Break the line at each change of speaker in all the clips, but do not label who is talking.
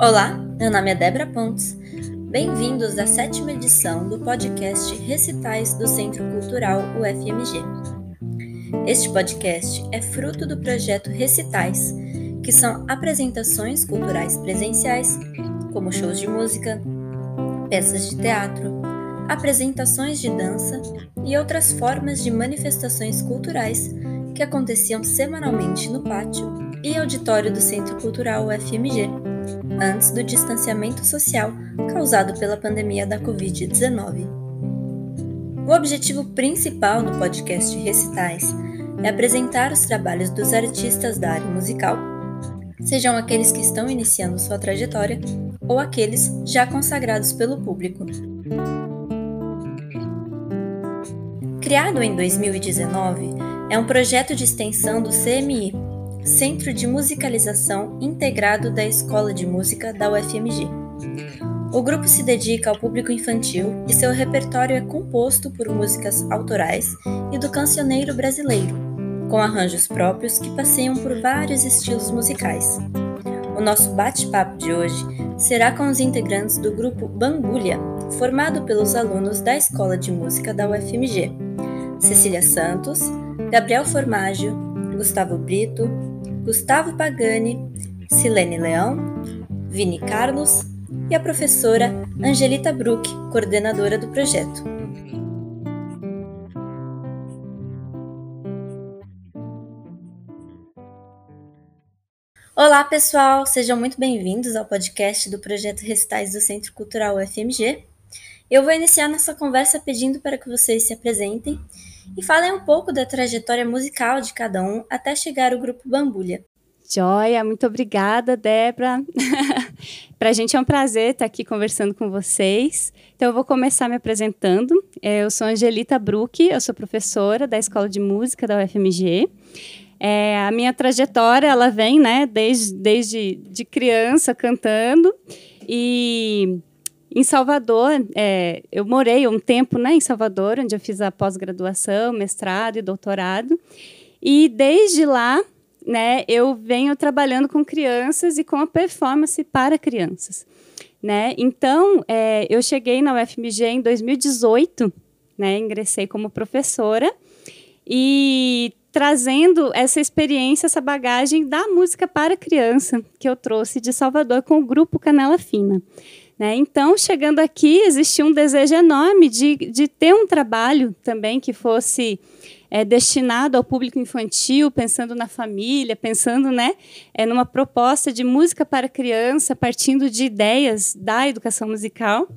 Olá, meu nome é Débora Pontes. Bem-vindos à sétima edição do podcast Recitais do Centro Cultural UFMG. Este podcast é fruto do projeto Recitais, que são apresentações culturais presenciais, como shows de música, peças de teatro, apresentações de dança e outras formas de manifestações culturais que aconteciam semanalmente no pátio e auditório do Centro Cultural UFMG, antes do distanciamento social causado pela pandemia da Covid-19. O objetivo principal do podcast Recitais é apresentar os trabalhos dos artistas da área musical, sejam aqueles que estão iniciando sua trajetória ou aqueles já consagrados pelo público. Criado em 2019, é um projeto de extensão do CMI, Centro de Musicalização Integrado da Escola de Música da UFMG. O grupo se dedica ao público infantil e seu repertório é composto por músicas autorais e do cancioneiro brasileiro, com arranjos próprios que passeiam por vários estilos musicais. O nosso bate-papo de hoje será com os integrantes do grupo Bambulha, formado pelos alunos da Escola de Música da UFMG, Cecília Santos, Gabriel Formaggio, Gustavo Brito, Gustavo Pagani, Silene Leão, Vini Carlos e a professora Angelita Bruck, coordenadora do projeto. Olá, pessoal! Sejam muito bem-vindos ao podcast do projeto Recitais do Centro Cultural UFMG. Eu vou iniciar nossa conversa pedindo para que vocês se apresentem e falem um pouco da trajetória musical de cada um até chegar ao grupo Bambulha.
Joia, muito obrigada, Débora. Para a gente é um prazer estar aqui conversando com vocês. Então, eu vou começar me apresentando. É, eu sou Angelita Bruck, eu sou professora da Escola de Música da UFMG. É, a minha trajetória, ela vem, né, desde, desde de criança cantando e em Salvador, é, eu morei um tempo né, em Salvador, onde eu fiz a pós-graduação, mestrado e doutorado. E desde lá, né, eu venho trabalhando com crianças e com a performance para crianças. Né? Então, é, eu cheguei na UFMG em 2018, né, ingressei como professora e trazendo essa experiência, essa bagagem da música para criança que eu trouxe de Salvador com o grupo Canela Fina. Né? Então, chegando aqui, existia um desejo enorme de, de ter um trabalho também que fosse é, destinado ao público infantil, pensando na família, pensando né, é, numa proposta de música para criança, partindo de ideias da educação musical.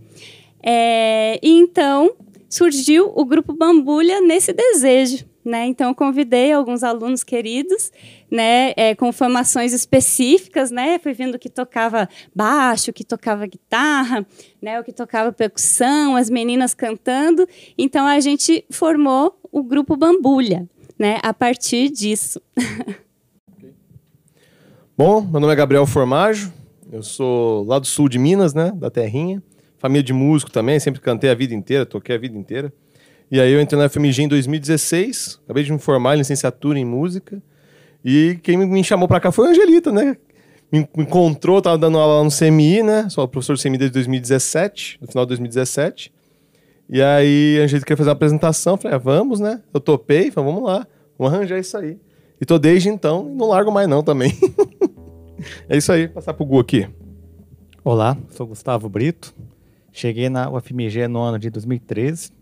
É, e então surgiu o grupo Bambulha nesse desejo né? Então, eu convidei alguns alunos queridos, né, é, com formações específicas, né? Fui vendo que tocava baixo, que tocava guitarra, né, o que tocava percussão, as meninas cantando. Então, a gente formou o grupo Bambulha, né, a partir disso.
Bom, meu nome é Gabriel Formaggio, eu sou lá do sul de Minas, né, da terrinha. Família de músico também, sempre cantei a vida inteira, toquei a vida inteira. E aí eu entrei na FMG em 2016, acabei de me formar em licenciatura em música. E quem me chamou para cá foi a Angelita, né? Me encontrou, tava dando aula lá no CMI, né? Sou professor do CMI desde 2017, no final de 2017. E aí a Angelita queria fazer uma apresentação, falei, ah, vamos, né? Eu topei, falei, vamos lá, vamos arranjar isso aí. E tô desde então, não largo mais não também. é isso aí, passar pro Gu aqui.
Olá, sou Gustavo Brito. Cheguei na UFMG no ano de 2013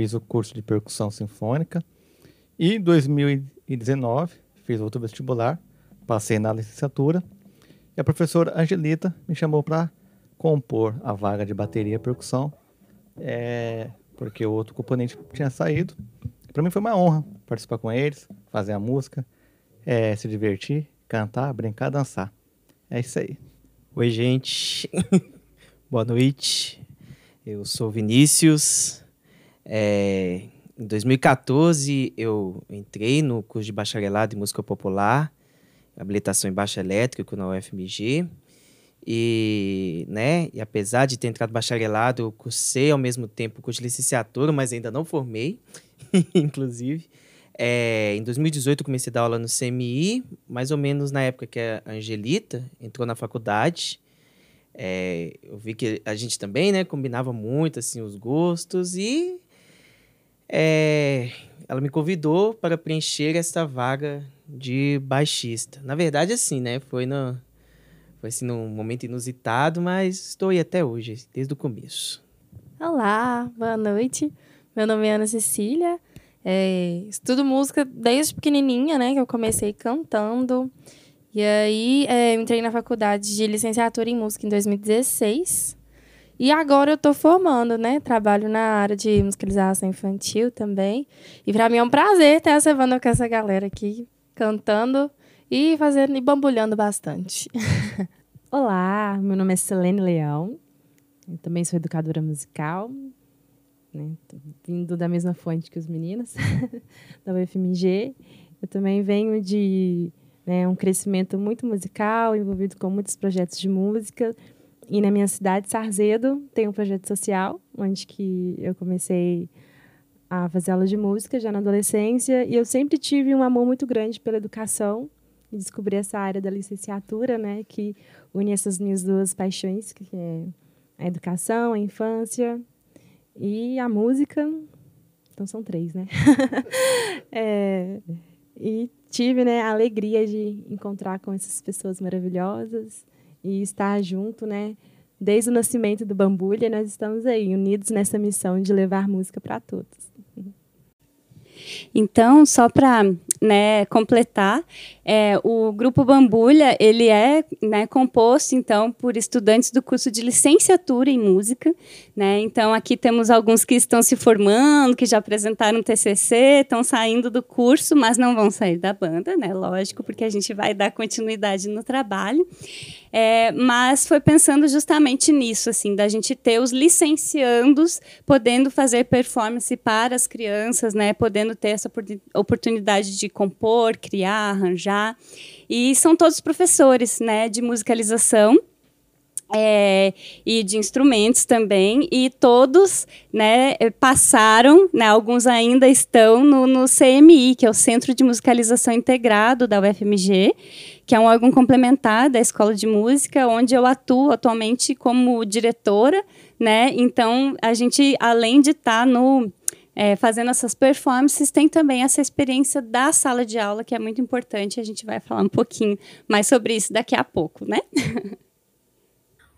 fiz o curso de percussão sinfônica. E em 2019 fiz outro vestibular, passei na licenciatura. E a professora Angelita me chamou para compor a vaga de bateria e percussão, é, porque o outro componente tinha saído. Para mim foi uma honra participar com eles, fazer a música, é, se divertir, cantar, brincar, dançar. É isso aí.
Oi, gente. Boa noite. Eu sou Vinícius, é, em 2014, eu entrei no curso de bacharelado em música popular, habilitação em baixo elétrico na UFMG. E, né, e apesar de ter entrado bacharelado, eu cursei ao mesmo tempo o curso de licenciatura, mas ainda não formei, inclusive. É, em 2018 eu comecei a dar aula no CMI, mais ou menos na época que a Angelita entrou na faculdade. é, eu vi que a gente também, né, combinava muito, assim, os gostos e é, ela me convidou para preencher essa vaga de baixista. Na verdade, assim, né, foi no, foi assim, num momento inusitado, mas estou aí até hoje, desde o começo.
Olá, boa noite. Meu nome é Ana Cecília. É, estudo música desde pequenininha, né? Que eu comecei cantando. E aí é, entrei na faculdade de licenciatura em música em 2016. E agora eu estou formando, né? Trabalho na área de musicalização infantil também. E para mim é um prazer estar essa com essa galera aqui, cantando e fazendo e bambulhando bastante.
Olá, meu nome é Selene Leão. Eu também sou educadora musical, né? vindo da mesma fonte que os meninos da UFMG. Eu também venho de né, um crescimento muito musical, envolvido com muitos projetos de música. E na minha cidade, Sarzedo, tem um projeto social, onde que eu comecei a fazer aula de música já na adolescência. E eu sempre tive um amor muito grande pela educação e descobri essa área da licenciatura, né, que une essas minhas duas paixões, que é a educação, a infância e a música. Então são três, né? é, e tive né, a alegria de encontrar com essas pessoas maravilhosas e estar junto, né? Desde o nascimento do Bambulha, nós estamos aí, unidos nessa missão de levar música para todos.
Então, só para né, completar, é, o Grupo Bambulha ele é né, composto então por estudantes do curso de licenciatura em música. Né? Então, aqui temos alguns que estão se formando, que já apresentaram TCC, estão saindo do curso, mas não vão sair da banda, né? lógico, porque a gente vai dar continuidade no trabalho. É, mas foi pensando justamente nisso, assim, da gente ter os licenciandos podendo fazer performance para as crianças, né, podendo ter essa oportunidade de compor, criar, arranjar. E são todos professores, né, de musicalização. É, e de instrumentos também, e todos né, passaram, né, alguns ainda estão no, no CMI, que é o Centro de Musicalização Integrado da UFMG, que é um órgão complementar da Escola de Música, onde eu atuo atualmente como diretora, né? Então, a gente, além de estar tá no é, fazendo essas performances, tem também essa experiência da sala de aula, que é muito importante. A gente vai falar um pouquinho mais sobre isso daqui a pouco, né?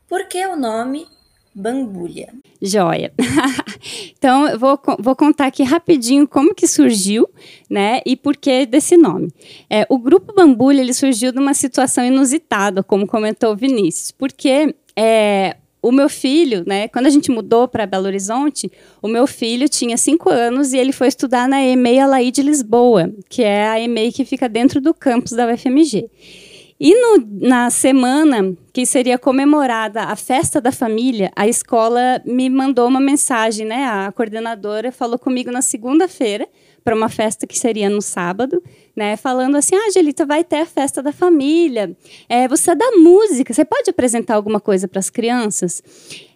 Por que o nome Bambulha.
Joia. então, eu vou, vou contar aqui rapidinho como que surgiu, né, e por que desse nome. É, o Grupo Bambulha, ele surgiu de uma situação inusitada, como comentou o Vinícius, porque é, o meu filho, né, quando a gente mudou para Belo Horizonte, o meu filho tinha cinco anos e ele foi estudar na EMEI Alaí de Lisboa, que é a EMEI que fica dentro do campus da UFMG. E no, na semana que seria comemorada a festa da família, a escola me mandou uma mensagem, né? A coordenadora falou comigo na segunda-feira para uma festa que seria no sábado, né? Falando assim, ah, Angelita, vai ter a festa da família. É, você é da música, você pode apresentar alguma coisa para as crianças?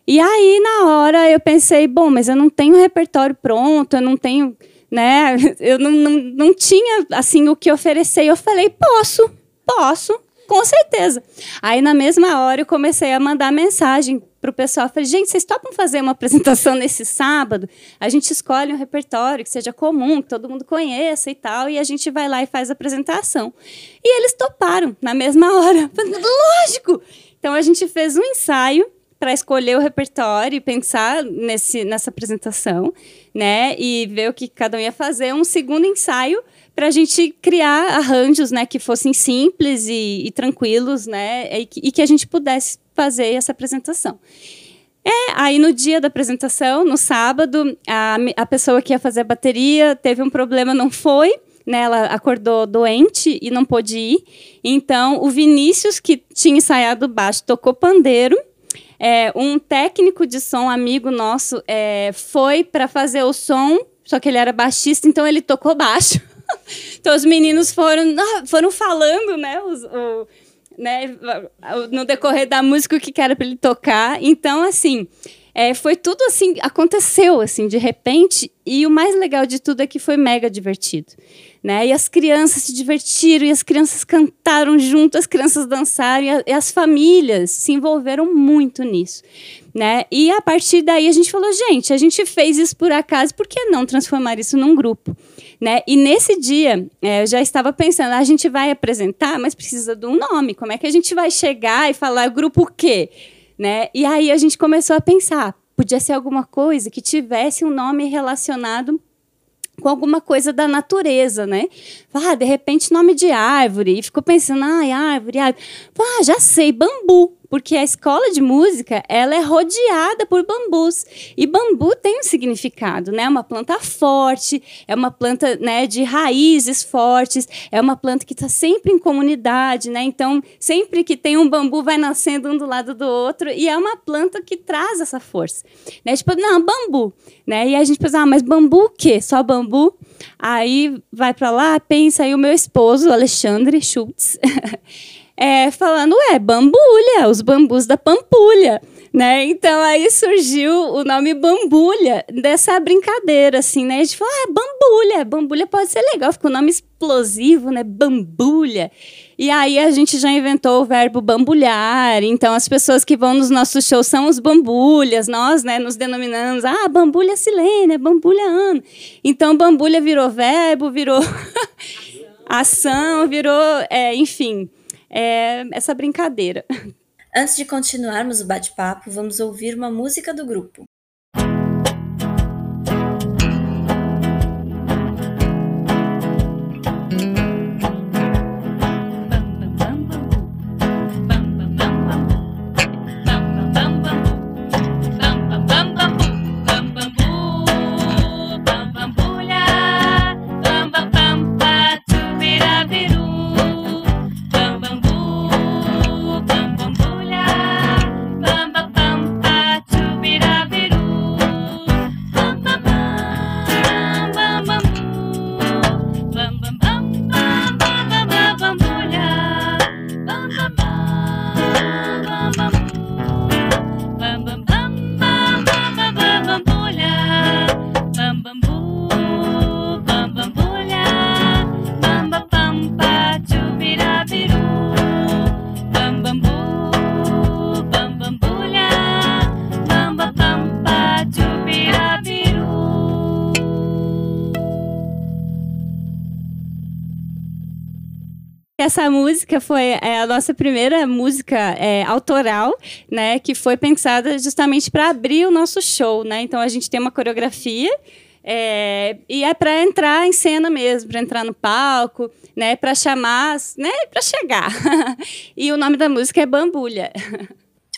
E aí, na hora, eu pensei, bom, mas eu não tenho repertório pronto, eu não tenho, né? Eu não, não, não tinha, assim, o que oferecer. Eu falei, posso, posso. Com certeza. Aí, na mesma hora, eu comecei a mandar mensagem para o pessoal. Falei, gente, vocês topam fazer uma apresentação nesse sábado? A gente escolhe um repertório que seja comum, que todo mundo conheça e tal, e a gente vai lá e faz a apresentação. E eles toparam na mesma hora. Falei, Lógico! Então, a gente fez um ensaio para escolher o repertório e pensar nesse, nessa apresentação, né? E ver o que cada um ia fazer. Um segundo ensaio para a gente criar arranjos, né, que fossem simples e, e tranquilos, né, e, e, que a gente pudesse fazer essa apresentação. É, aí no dia da apresentação, no sábado, a, a pessoa que ia fazer a bateria teve um problema, não foi, né, ela acordou doente e não pôde ir. Então, o Vinícius, que tinha ensaiado baixo, tocou pandeiro. É, um técnico de som, amigo nosso, é, foi para fazer o som, só que ele era baixista, então ele tocou baixo. então os meninos foram, ah, foram falando, né, os, né, no decorrer da música o que era para ele tocar. Então, assim, É, foi tudo assim, aconteceu assim de repente e o mais legal de tudo é que foi mega divertido. Né? E as crianças se divertiram, e as crianças cantaram junto, as crianças dançaram, e, a, e as famílias se envolveram muito nisso. Né? E a partir daí a gente falou, gente, a gente fez isso por acaso, por que não transformar isso num grupo? Né? E nesse dia, é, eu já estava pensando, a gente vai apresentar, mas precisa de um nome. Como é que a gente vai chegar e falar grupo quê? Né? E aí a gente começou a pensar, podia ser alguma coisa que tivesse um nome relacionado com alguma coisa da natureza, né? Ah, de repente nome de árvore. E ficou pensando, ai, árvore, árvore. Ah, já sei, bambu porque a escola de música ela é rodeada por bambus e bambu tem um significado, né? É uma planta forte, é uma planta né, de raízes fortes, é uma planta que está sempre em comunidade, né? Então sempre que tem um bambu vai nascendo um do lado do outro e é uma planta que traz essa força, né? Tipo não bambu, né? E a gente pensa, ah, mas bambu o quê? Só bambu? Aí vai para lá, pensa aí o meu esposo Alexandre Schultz é, falando, é, bambulha, os bambus da Pampulha. Né? Então aí surgiu o nome Bambulha dessa brincadeira, assim, né? A gente falou, ah, Bambulha, Bambulha pode ser legal, ficou um nome explosivo, né? Bambulha. E aí a gente já inventou o verbo bambulhar. Então as pessoas que vão nos nossos shows são os bambulhas, nós, né, nos denominamos, ah, bambulha Silene, bambulha Ana. Então bambulha virou verbo, virou ação, virou, é, enfim é, essa brincadeira.
Antes de continuarmos o bate-papo, vamos ouvir uma música do grupo.
Essa música foi é, a nossa primeira música é, autoral, né? Que foi pensada justamente para abrir o nosso show, né? Então a gente tem uma coreografia. É, e é para entrar em cena mesmo, para entrar no palco, né, para chamar, né, para chegar. e o nome da música é Bambulha.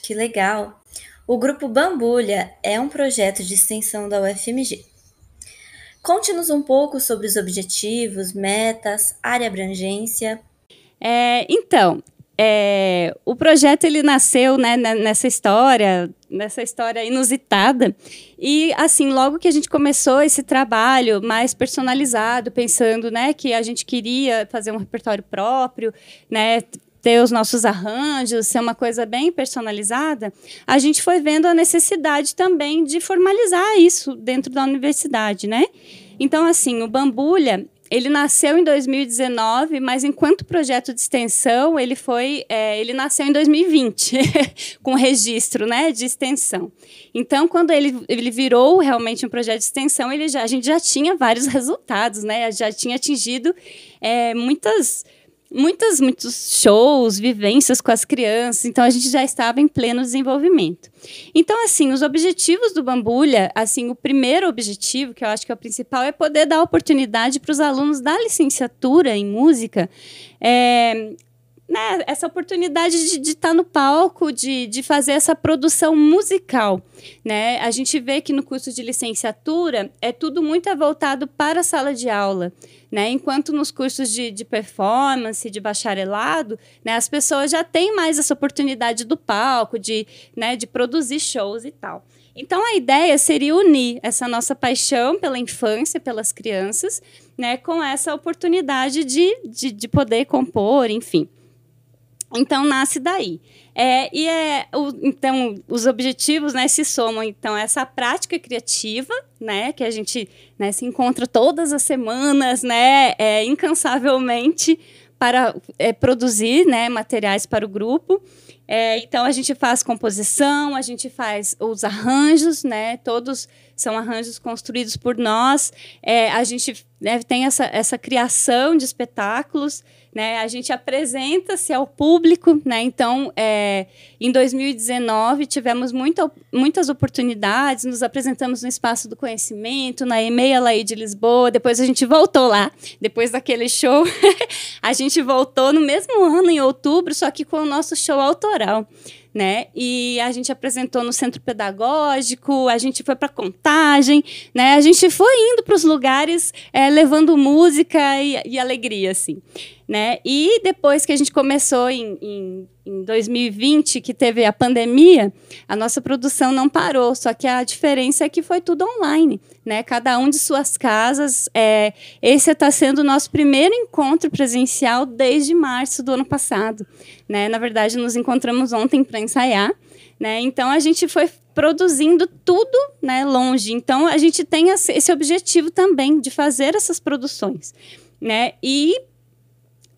Que legal. O grupo Bambulha é um projeto de extensão da UFMG. Conte-nos um pouco sobre os objetivos, metas, área abrangência
é, então, é, o projeto ele nasceu né, nessa história, nessa história inusitada. E assim, logo que a gente começou esse trabalho mais personalizado, pensando, né, que a gente queria fazer um repertório próprio, né, ter os nossos arranjos, ser uma coisa bem personalizada, a gente foi vendo a necessidade também de formalizar isso dentro da universidade, né? Então, assim, o Bambulha, ele nasceu em 2019, mas enquanto projeto de extensão, ele foi, é, ele nasceu em 2020, com registro, né, de extensão. Então, quando ele, ele virou realmente um projeto de extensão, ele já, a gente já tinha vários resultados, né, já tinha atingido é, muitas muitas, muitos shows, vivências com as crianças, então a gente já estava em pleno desenvolvimento. Então, assim, os objetivos do Bambulha, assim, o primeiro objetivo, que eu acho que é o principal, é poder dar oportunidade para os alunos da licenciatura em música é, né, essa oportunidade de, estar tá no palco, de, de fazer essa produção musical. Né? A gente vê que no curso de licenciatura é tudo muito voltado para a sala de aula. Né? Enquanto nos cursos de, de performance, de bacharelado, né, as pessoas já têm mais essa oportunidade do palco, de, né, de produzir shows e tal. Então, a ideia seria unir essa nossa paixão pela infância, pelas crianças, né, com essa oportunidade de, de, de poder compor, enfim. Então nasce daí. É, e é, o, então os objetivos né, se somam então essa prática criativa, né, que a gente né, se encontra todas as semanas, né, é, incansavelmente para é, produzir né, materiais para o grupo. É, então a gente faz composição, a gente faz os arranjos, né? Todos são arranjos construídos por nós. É, a gente né, tem essa, essa criação de espetáculos né? A gente apresenta-se ao público, né? Então, é, em 2019 tivemos muita, muitas oportunidades, nos apresentamos no Espaço do Conhecimento, na EMEA Laí de Lisboa, depois a gente voltou lá, depois daquele show, a gente voltou no mesmo ano, em outubro, só que com o nosso show autoral né? E a gente apresentou no centro pedagógico, a gente foi para contagem, né? A gente foi indo para os lugares é, levando música e, e, alegria, assim, né? E depois que a gente começou em, em, em 2020, que teve a pandemia, a nossa produção não parou, só que a diferença é que foi tudo online, né? Cada um de suas casas. É, esse está sendo o nosso primeiro encontro presencial desde março do ano passado, né? Na verdade, nos encontramos ontem para ensaiar, né? Então a gente foi produzindo tudo, né, longe. Então a gente tem esse objetivo também de fazer essas produções, né? E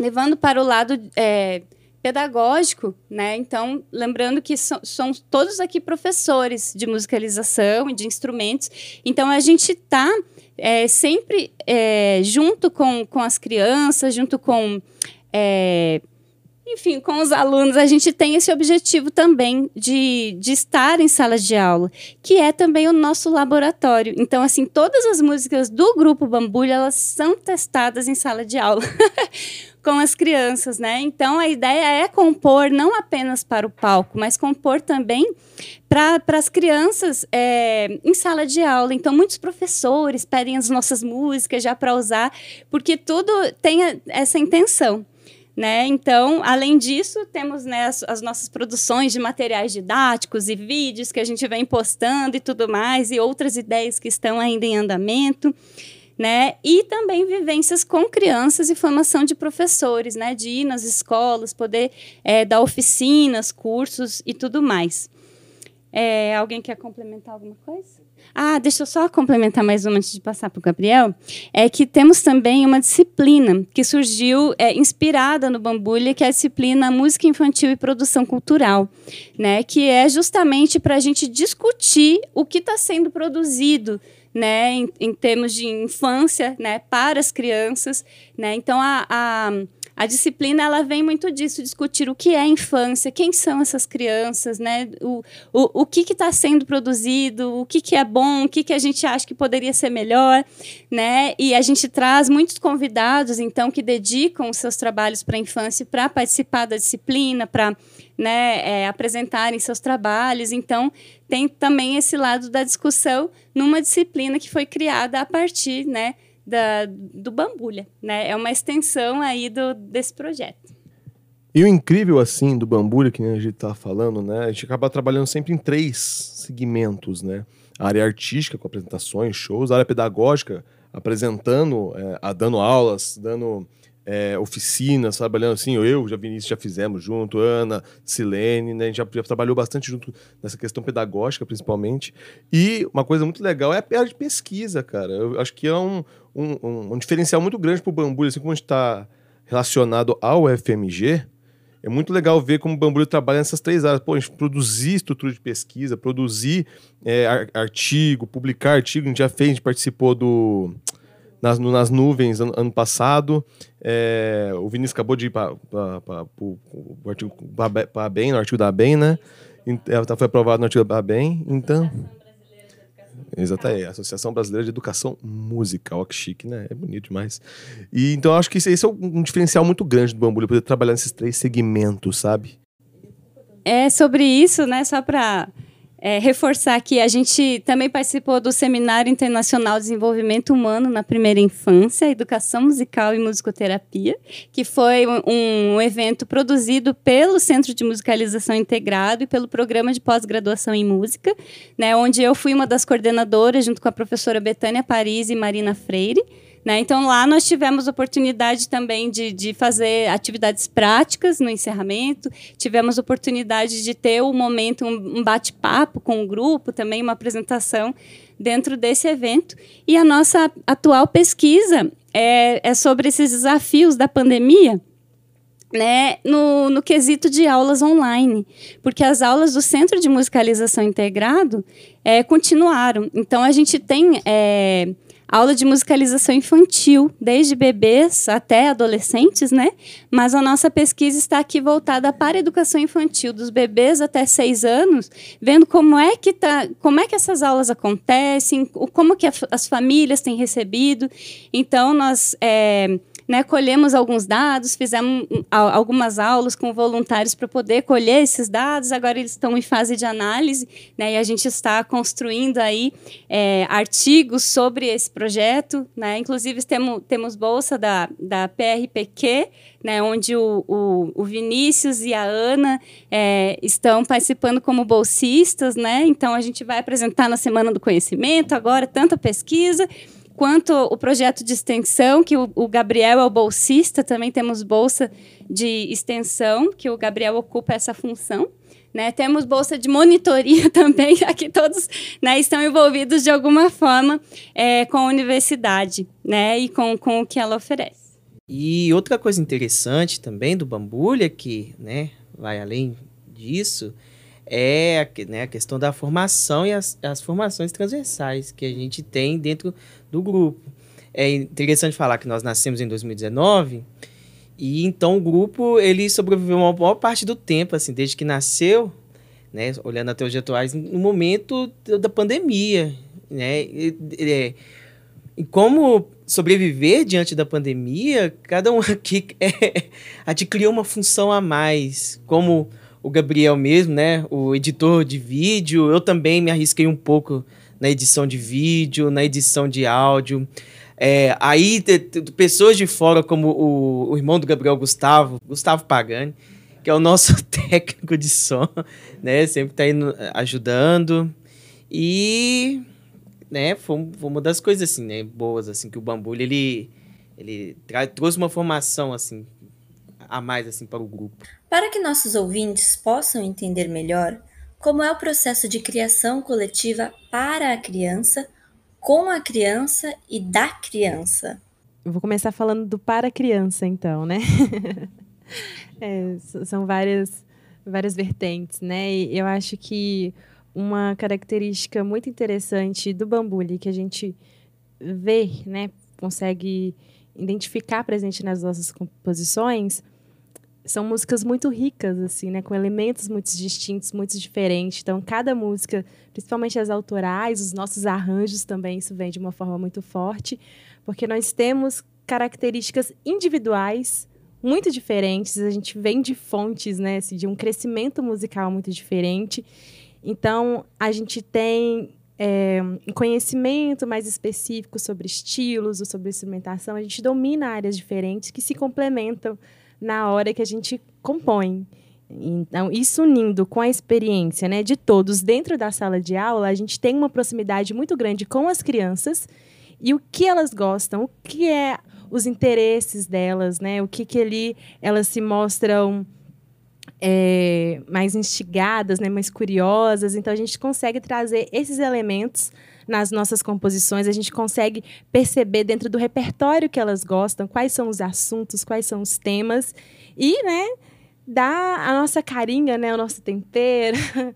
levando para o lado é, pedagógico, né? Então, lembrando que so, são todos aqui professores de musicalização e de instrumentos. Então, a gente está é, sempre é, junto com, com as crianças, junto com é, enfim, com os alunos, a gente tem esse objetivo também de, de estar em sala de aula, que é também o nosso laboratório. Então, assim, todas as músicas do Grupo Bambulha, elas são testadas em sala de aula. com as crianças, né? Então a ideia é compor não apenas para o palco, mas compor também para as crianças é, em sala de aula. Então muitos professores pedem as nossas músicas já para usar, porque tudo tem essa intenção. Né? Então, além disso, temos né, as, as, nossas produções de materiais didáticos e vídeos que a gente vem postando e tudo mais, e outras ideias que estão ainda em andamento. Né? E também vivências com crianças e formação de professores, né? De ir nas escolas, poder é, dar oficinas, cursos e tudo mais. É, alguém quer complementar alguma coisa? Ah, deixa eu só complementar mais uma antes de passar para o Gabriel. É que temos também uma disciplina que surgiu é, inspirada no Bambulha, que é a disciplina Música Infantil e Produção Cultural, né? Que é justamente para a gente discutir o que está sendo produzido né, em, em, termos de infância, né, para as crianças, né. Então a, a a disciplina ela vem muito disso, discutir o que é infância, quem são essas crianças, né? O, o, o que está sendo produzido, o que, que é bom, o que, que a gente acha que poderia ser melhor, né? E a gente traz muitos convidados, então, que dedicam os seus trabalhos para a infância para participar da disciplina, para né, é, apresentarem seus trabalhos. Então, tem também esse lado da discussão numa disciplina que foi criada a partir, né? da, do Bambulha, né? É uma extensão aí do, desse projeto.
E o incrível, assim, do Bambulha, que a gente tá falando, né? A gente acaba trabalhando sempre em três segmentos, né? A área artística, com apresentações, shows. A área pedagógica, apresentando, é, dando aulas, dando é, oficinas, trabalhando assim, eu, já Vinícius, já fizemos junto, Ana, Silene, né? A gente já, já, trabalhou bastante junto nessa questão pedagógica, principalmente. E uma coisa muito legal é a área de pesquisa, cara. Eu acho que é um, um, um, um diferencial muito grande para o Bambulho, assim como a gente está relacionado ao FMG, é muito legal ver como o Bambulho trabalha nessas três áreas. Pô, a gente produzir estrutura de pesquisa, produzir é, artigo, publicar artigo, a gente já fez, a gente participou do nas, nas nuvens ano, ano passado. É, o Vinícius acabou de ir para o artigo bem, no artigo da bem, né? Ela foi aprovado no artigo da bem, então. Exatamente, Associação Brasileira de Educação Musical, que chique, né? É bonito demais. E então acho que esse é um diferencial muito grande do Bambu, poder trabalhar nesses três segmentos, sabe?
É sobre isso, né? Só para é, reforçar que a gente também participou do Seminário Internacional de Desenvolvimento Humano na Primeira Infância, Educação Musical e Musicoterapia, que foi um, um evento produzido pelo Centro de Musicalização Integrado e pelo Programa de Pós-Graduação em Música, né, onde eu fui uma das coordenadoras, junto com a professora Betânia Paris e Marina Freire. Né? Então, lá nós tivemos oportunidade também de, de fazer atividades práticas no encerramento, tivemos oportunidade de ter um momento, um, bate-papo com o grupo, também uma apresentação dentro desse evento. E a nossa atual pesquisa é, é sobre esses desafios da pandemia. Né, no, no quesito de aulas online, porque as aulas do Centro de Musicalização Integrado é, continuaram. Então, a gente tem é, aula de musicalização infantil, desde bebês até adolescentes, né? Mas a nossa pesquisa está aqui voltada para a educação infantil, dos bebês até seis anos, vendo como é que tá, como é que essas aulas acontecem, como que as famílias têm recebido. Então, nós é, né, colhemos alguns dados, fizemos algumas aulas com voluntários para poder colher esses dados. Agora eles estão em fase de análise, né, e a gente está construindo aí é, artigos sobre esse projeto. Né, inclusive temos, temos bolsa da, da PRPQ, né, onde o, o, o, Vinícius e a Ana é, estão participando como bolsistas. Né, então a gente vai apresentar na Semana do Conhecimento agora tanta pesquisa quanto o projeto de extensão, que o, o, Gabriel é o bolsista, também temos bolsa de extensão, que o Gabriel ocupa essa função. Né? Temos bolsa de monitoria também, aqui todos né, estão envolvidos de alguma forma é, com a universidade né, e com, com o que ela oferece.
E outra coisa interessante também do Bambulha, que né, vai além disso, é né, a questão da formação e as, as formações transversais que a gente tem dentro do grupo. É interessante falar que nós nascemos em 2019 e então o grupo ele sobreviveu uma boa parte do tempo, assim, desde que nasceu, né, olhando até os atuais, no momento da pandemia, né, e, e, e como sobreviver diante da pandemia, cada um aqui é, adquiriu uma função a mais, como o Gabriel mesmo, né? O editor de vídeo. Eu também me arrisquei um pouco na edição de vídeo, na edição de áudio. É, aí, pessoas de fora, como o, o, irmão do Gabriel Gustavo, Gustavo Pagani, que é o nosso técnico de som, né? Sempre tá indo ajudando. E, né, foi, foi uma das coisas, assim, né, boas, assim, que o Bambulho, ele, ele trouxe uma formação, assim, a mais, assim, para o grupo.
Para que nossos ouvintes possam entender melhor como é o processo de criação coletiva para a criança, com a criança e da criança.
Eu vou começar falando do para a criança, então, né? é, são várias, várias vertentes, né? E eu acho que uma característica muito interessante do bambule que a gente vê, né, consegue identificar presente nas nossas composições são músicas muito ricas, assim, né? Com elementos muito distintos, muito diferentes. Então, cada música, principalmente as autorais, os nossos arranjos também, isso vem de uma forma muito forte, porque nós temos características individuais muito diferentes. A gente vem de fontes, né? Assim, de um crescimento musical muito diferente. Então, a gente tem é, um conhecimento mais específico sobre estilos ou sobre instrumentação. A gente domina áreas diferentes que se complementam na hora que a gente compõe. Então, isso unindo com a experiência né, de todos dentro da sala de aula, a gente tem uma proximidade muito grande com as crianças e o que elas gostam, o que é os interesses delas, né? O que, que ali elas se mostram é, mais instigadas, né? mais curiosas. Então, a gente consegue trazer esses elementos nas nossas composições, a gente consegue perceber dentro do repertório que elas gostam, quais são os assuntos, quais são os temas, e, né, dar a nossa carinha, né, o nosso tempero,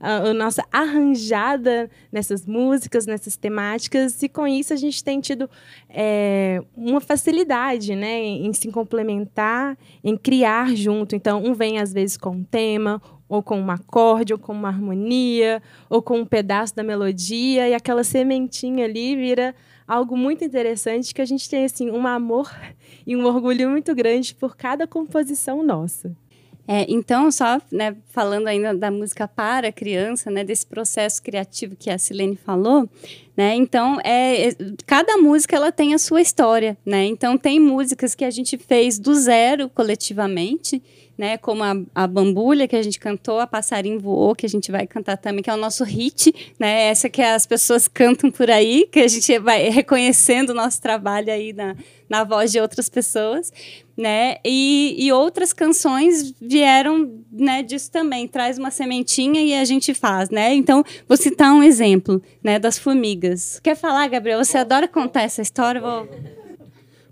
a, nossa arranjada nessas músicas, nessas temáticas, e com isso a gente tem tido é, uma facilidade né, em, se complementar, em criar junto. Então, um vem às vezes com um tema, ou com um acorde, ou com uma harmonia, ou com um pedaço da melodia, e aquela sementinha ali vira algo muito interessante que a gente tem assim um amor e um orgulho muito grande por cada composição nossa.
É, então, só né, falando ainda da música para criança, né, desse processo criativo que a Silene falou, né, então é, é, cada música ela tem a sua história, né, então tem músicas que a gente fez do zero coletivamente, né, como a, a Bambulha, que a gente cantou, a Passarinho Voou, que a gente vai cantar também, que é o nosso hit, né, essa que as pessoas cantam por aí, que a gente vai reconhecendo o nosso trabalho aí na, na voz de outras pessoas, né, e, e outras canções vieram, né, disso também, traz uma sementinha e a gente faz, né, então, vou citar um exemplo, né, das formigas. Quer falar, Gabriel? Você adora contar essa história, vou...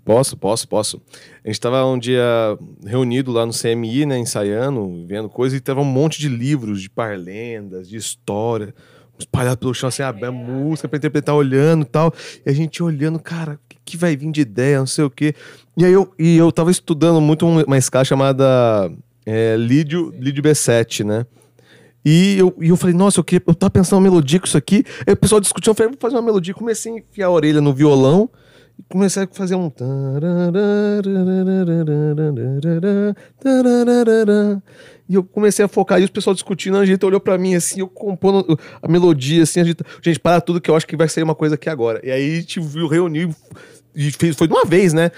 Posso, posso, posso. A gente estava um dia reunido lá no CMI, né, ensaiando, vendo coisas, e tava um monte de livros de parlendas, de história, espalhados pelo chão, assim, a, a música para interpretar, olhando e tal. E a gente olhando, cara, o que, que, vai vir de ideia, não sei o quê. E aí eu, e eu tava estudando muito uma escala chamada é, Lídio, Lídio B7, né? E eu, e eu falei, nossa, eu, queria, eu tava pensando uma melodia com isso aqui. Aí o pessoal discutiu, eu falei, vou fazer uma melodia. Comecei a enfiar a orelha no violão e comecei a fazer um. E eu comecei a focar, e o pessoal discutindo, a gente olhou para mim assim, eu compondo a melodia, assim, a gente, gente, para tudo que eu acho que vai sair uma coisa aqui agora. E aí a gente viu, reuniu e fez, foi de uma vez, né?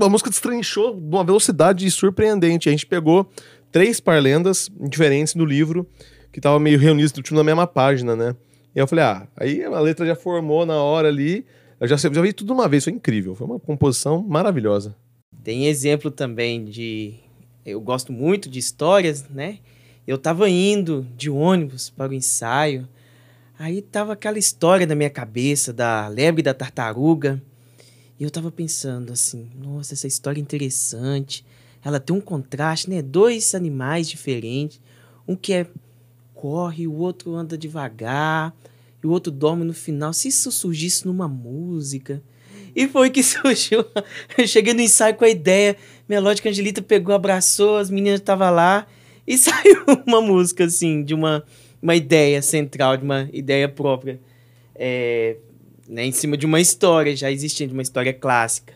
A música destranchou de uma velocidade surpreendente. A gente pegou três parlendas diferentes no livro, que estavam meio reunidos na mesma página, né? E eu falei, ah, aí a letra já formou na hora ali. Eu já, já vi tudo de uma vez, foi incrível. Foi uma composição maravilhosa.
Tem exemplo também de. Eu gosto muito de histórias, né? Eu tava indo de ônibus para o ensaio, aí tava aquela história na minha cabeça da lebre da tartaruga. E eu tava pensando assim: nossa, essa história é interessante. Ela tem um contraste, né? Dois animais diferentes. Um que é corre, o outro anda devagar e o outro dorme no final. Se isso surgisse numa música. E foi que surgiu. Eu cheguei no ensaio com a ideia. Minha lógica Angelita pegou, abraçou, as meninas estavam lá. E saiu uma música, assim, de uma, uma ideia central, de uma ideia própria. É, né, em cima de uma história já existente, uma história clássica.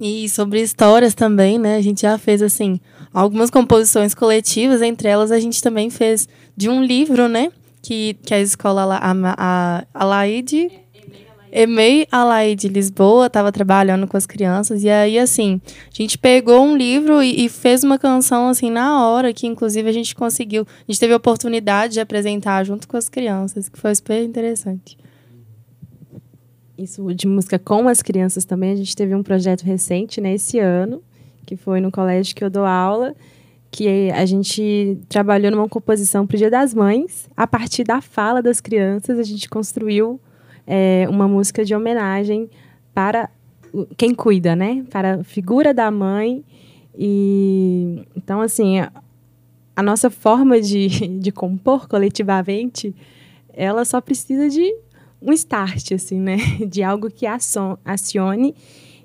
E sobre histórias também, né? A gente já fez, assim, algumas composições coletivas. Entre elas, a gente também fez de um livro, né? que, que a escola, a, a, a Laide, EMEI Alaide Lisboa, estava trabalhando com as crianças. E aí, assim, a gente pegou um livro e, e, fez uma canção, assim, na hora, que inclusive a gente conseguiu. A gente teve a oportunidade de apresentar junto com as crianças, que foi super interessante.
Isso de música com as crianças também. A gente teve um projeto recente, né, esse ano, que foi no colégio que eu dou aula que a gente trabalhou numa composição para o Dia das Mães. A partir da fala das crianças, a gente construiu é, uma música de homenagem para quem cuida, né? Para a figura da mãe. E então, assim, a, a nossa forma de, de compor coletivamente, ela só precisa de um start, assim, né? De algo que acione.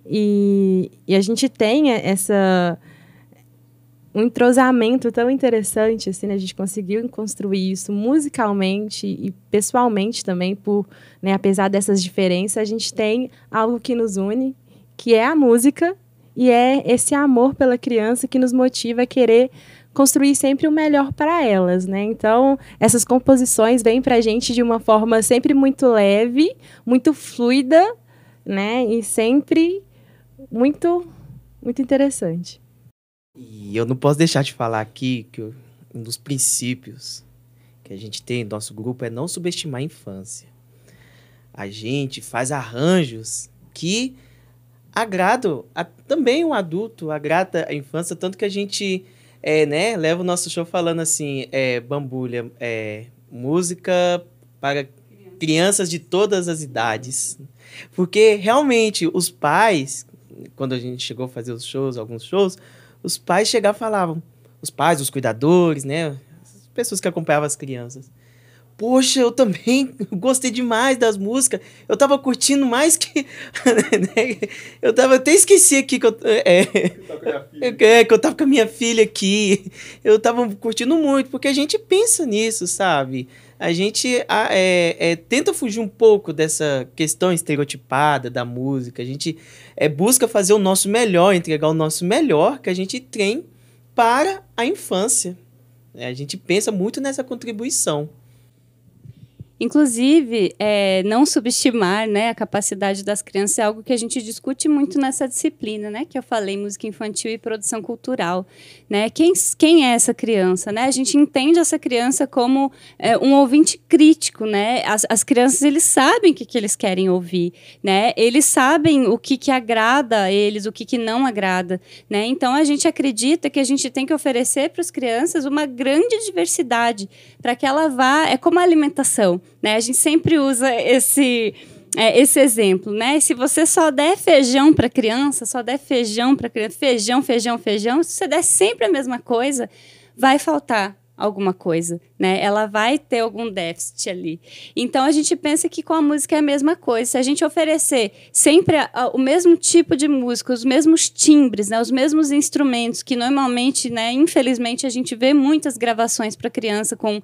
E, e a gente tem essa um entrosamento tão interessante, assim, né? A gente conseguiu construir isso musicalmente e pessoalmente também, por, né, apesar dessas diferenças, a gente tem algo que nos une, que é a música, e é esse amor pela criança que nos motiva a querer construir sempre o melhor para elas, né? Então, essas composições vêm para a gente de uma forma sempre muito leve, muito fluida, né? E sempre muito, muito interessante.
E eu não posso deixar de falar aqui que um dos princípios que a gente tem no nosso grupo é não subestimar a infância. A gente faz arranjos que agradam a, também o adulto, agrada a infância, tanto que a gente é, né, leva o nosso show falando assim, é, bambulha, é, música para crianças de todas as idades. Porque realmente os pais, quando a gente chegou a fazer os shows, alguns shows, os pais chegavam e falavam, os pais, os cuidadores, né? As pessoas que acompanhavam as crianças. Poxa, eu também gostei demais das músicas. Eu tava curtindo mais que. Né? eu tava até esqueci aqui que eu. É, é, que eu tava com a minha filha aqui. Eu tava curtindo muito, porque a gente pensa nisso, sabe? A gente é, é, tenta fugir um pouco dessa questão estereotipada da música. A gente é, busca fazer o nosso melhor, entregar o nosso melhor que a gente tem para a infância. É, a gente pensa muito nessa contribuição.
Inclusive, é, não subestimar né, a capacidade das crianças é algo que a gente discute muito nessa disciplina, né? Que eu falei, música infantil e produção cultural. Né? Quem, quem é essa criança? Né? A gente entende essa criança como é, um ouvinte crítico, né? As, as crianças, eles sabem o que, que eles querem ouvir, né? Eles sabem o que, que agrada a eles, o que, que não agrada, né? Então, a gente acredita que a gente tem que oferecer para as crianças uma grande diversidade para que ela vá... É como a alimentação, né? A gente sempre usa esse, é, esse exemplo, né? Se você só der feijão para criança, só der feijão para criança, feijão, feijão, feijão, se você der sempre a mesma coisa, vai faltar alguma coisa, né? Ela vai ter algum déficit ali. Então a gente pensa que com a música é a mesma coisa. Se a gente oferecer sempre a, a, o mesmo tipo de música, os mesmos timbres, né? Os mesmos instrumentos que normalmente, né? Infelizmente a gente vê muitas gravações para criança com,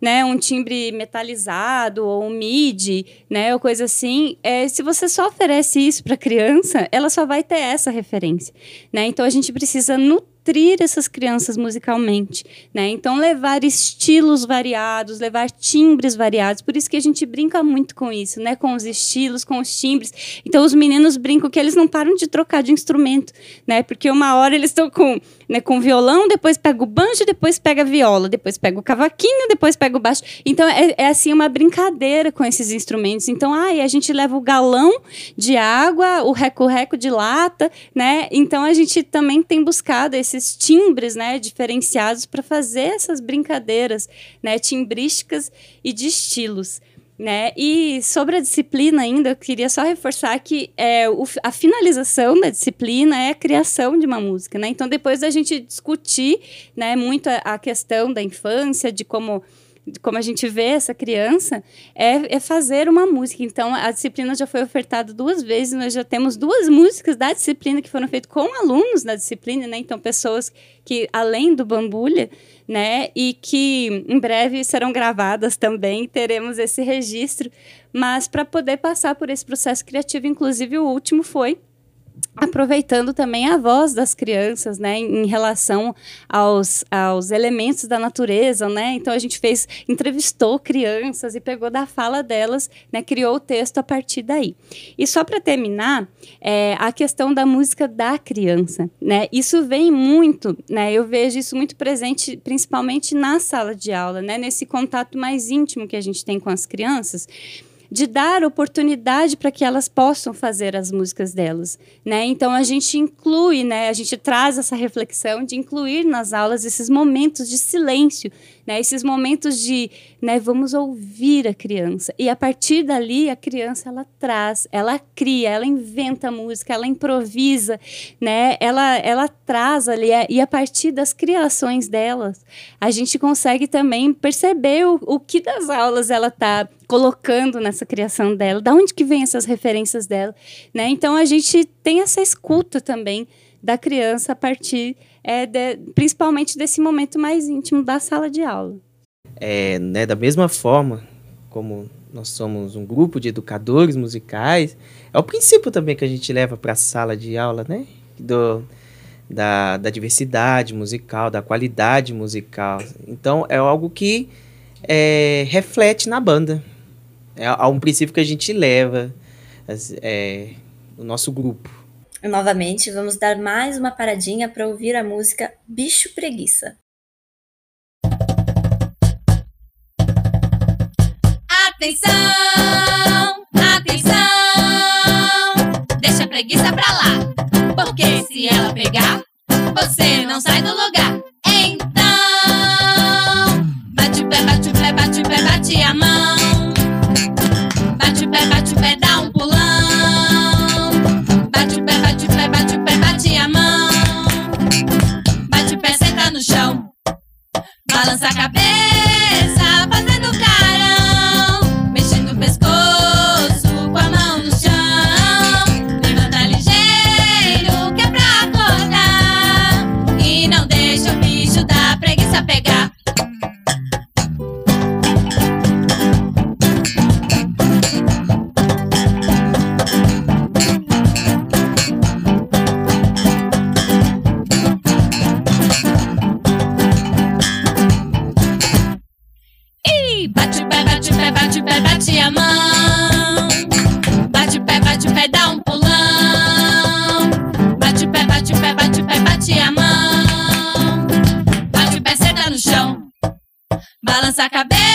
né? Um timbre metalizado ou um MIDI, né? Ou coisa assim. É, se você só oferece isso para criança, ela só vai ter essa referência, né? Então a gente precisa nutrir nutrir essas crianças musicalmente, né? Então levar estilos variados, levar timbres variados. Por isso que a gente brinca muito com isso, né? Com os estilos, com os timbres. Então os meninos brincam que eles não param de trocar de instrumento, né? Porque uma hora eles estão com, né, com violão, depois pega o banjo, depois pega a viola, depois pega o cavaquinho, depois pega o baixo. Então é, é assim uma brincadeira com esses instrumentos. Então, ai, a gente leva o galão de água, o reco-reco de lata, né? Então a gente também tem buscado esse esses timbres, né, diferenciados para fazer essas brincadeiras, né, timbrísticas e de estilos. Né? E sobre a disciplina ainda, eu queria só reforçar que é, o, a finalização da disciplina é a criação de uma música. Né? Então, depois da gente discutir né, muito a, a questão da infância, de como como a gente vê essa criança, é, é fazer uma música. Então, a disciplina já foi ofertada duas vezes, nós já temos duas músicas da disciplina que foram feitas com alunos da disciplina, né? Então, pessoas que, além do Bambulha, né? E que em breve serão gravadas também, teremos esse registro. Mas para poder passar por esse processo criativo, inclusive o último foi aproveitando também a voz das crianças, né, em relação aos, aos elementos da natureza, né, então a gente fez, entrevistou crianças e pegou da fala delas, né, criou o texto a partir daí. E só para terminar, é, a questão da música da criança, né, isso vem muito, né, eu vejo isso muito presente, principalmente na sala de aula, né, nesse contato mais íntimo que a gente tem com as crianças, de dar oportunidade para que elas possam fazer as músicas delas, né? Então a gente inclui, né? A gente traz essa reflexão de incluir nas aulas esses momentos de silêncio, né? Esses momentos de, né? Vamos ouvir a criança e a partir dali a criança ela traz, ela cria, ela inventa música, ela improvisa, né? Ela ela traz ali e a partir das criações delas a gente consegue também perceber o, o que das aulas ela está colocando nessa criação dela, da onde que vem essas referências dela, né? Então a gente tem essa escuta também da criança a partir, é, de, principalmente desse momento mais íntimo da sala de aula.
É, né, da mesma forma como nós somos um grupo de educadores musicais, é o princípio também que a gente leva para a sala de aula, né? Do, da, da diversidade musical, da qualidade musical. Então é algo que é, reflete na banda, é, é um princípio que a gente leva é, no nosso grupo.
Novamente, vamos dar mais uma paradinha para ouvir a música Bicho Preguiça.
Atenção, atenção, deixa a preguiça pra lá, porque se ela pegar, você não sai do lugar. Balança a cabeça, Balança a cabeça,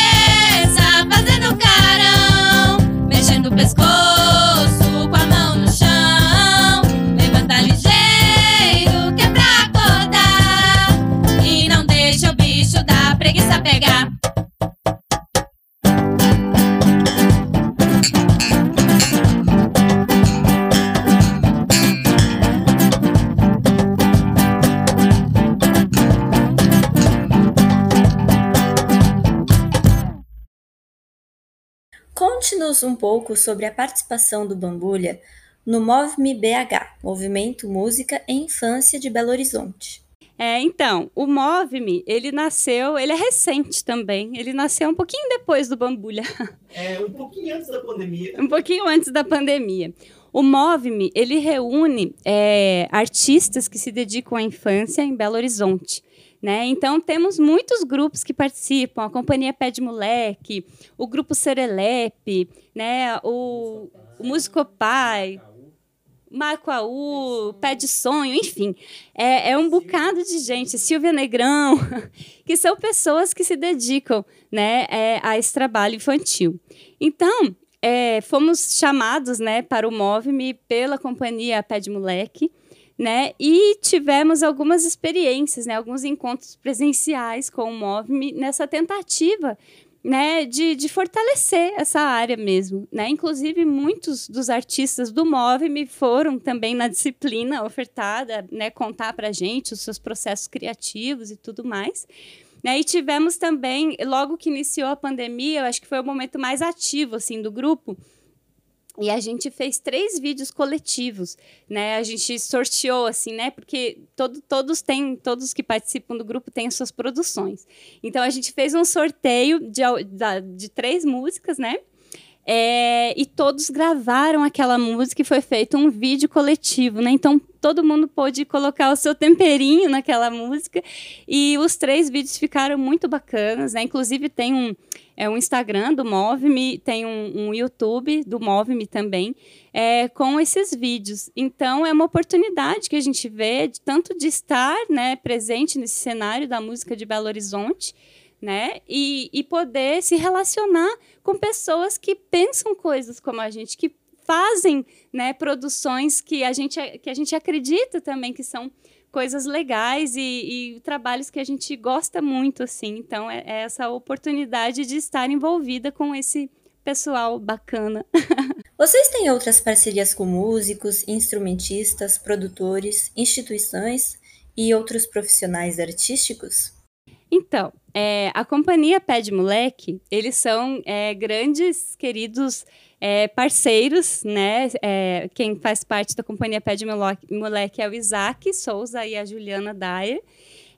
Conte-nos um pouco sobre a participação do Bambulha no Move-me BH, Movimento Música e Infância de Belo Horizonte.
É, então, o Move-me, ele nasceu, ele é recente também. Ele nasceu um pouquinho depois do Bambulha.
É, um pouquinho antes da pandemia.
um pouquinho antes da pandemia. O Move-me, ele reúne é, artistas que se dedicam à infância em Belo Horizonte. Né? Então, temos muitos grupos que participam, a Companhia Pé de Moleque, o Grupo Serelepe, né? o, o Músico Pai, Marcoaú, Pé de Sonho, enfim. É, é um bocado de gente, Silvia Negrão, que são pessoas que se dedicam né, é, a esse trabalho infantil. Então, é, fomos chamados né, para o Move-me pela companhia Pé de Moleque, né, e tivemos algumas experiências, né, alguns encontros presenciais com o Move-me nessa tentativa né, de, de fortalecer essa área mesmo. Né? Inclusive, muitos dos artistas do Move-me foram também na disciplina ofertada, né, contar para a gente os seus processos criativos e tudo mais. Né? E tivemos também, logo que iniciou a pandemia, eu acho que foi o momento mais ativo assim, do grupo, e a gente fez três vídeos coletivos, né? A gente sorteou assim, né? Porque todo, todos têm, todos que participam do grupo têm as suas produções. Então a gente fez um sorteio de, de três músicas, né? É, e todos gravaram aquela música e foi feito um vídeo coletivo, né? Então todo mundo pôde colocar o seu temperinho naquela música e os três vídeos ficaram muito bacanas, né? Inclusive tem um é um Instagram do Move-me, tem um, um, YouTube do Move-me também, é, com esses vídeos. Então, é uma oportunidade que a gente vê, de, tanto de estar né, presente nesse cenário da música de Belo Horizonte, né, e, e poder se relacionar com pessoas que pensam coisas como a gente, que fazem né, produções que a, gente, que a gente acredita também que são coisas legais e, e, trabalhos que a gente gosta muito, assim. Então, é, é essa oportunidade de estar envolvida com esse pessoal bacana.
Vocês têm outras parcerias com músicos, instrumentistas, produtores, instituições e outros profissionais artísticos?
Então, é, a companhia Pé de Moleque, eles são é, grandes, queridos é, parceiros, né? É, quem faz parte da companhia Pé de Moleque é o Isaac Souza e a Juliana Dyer.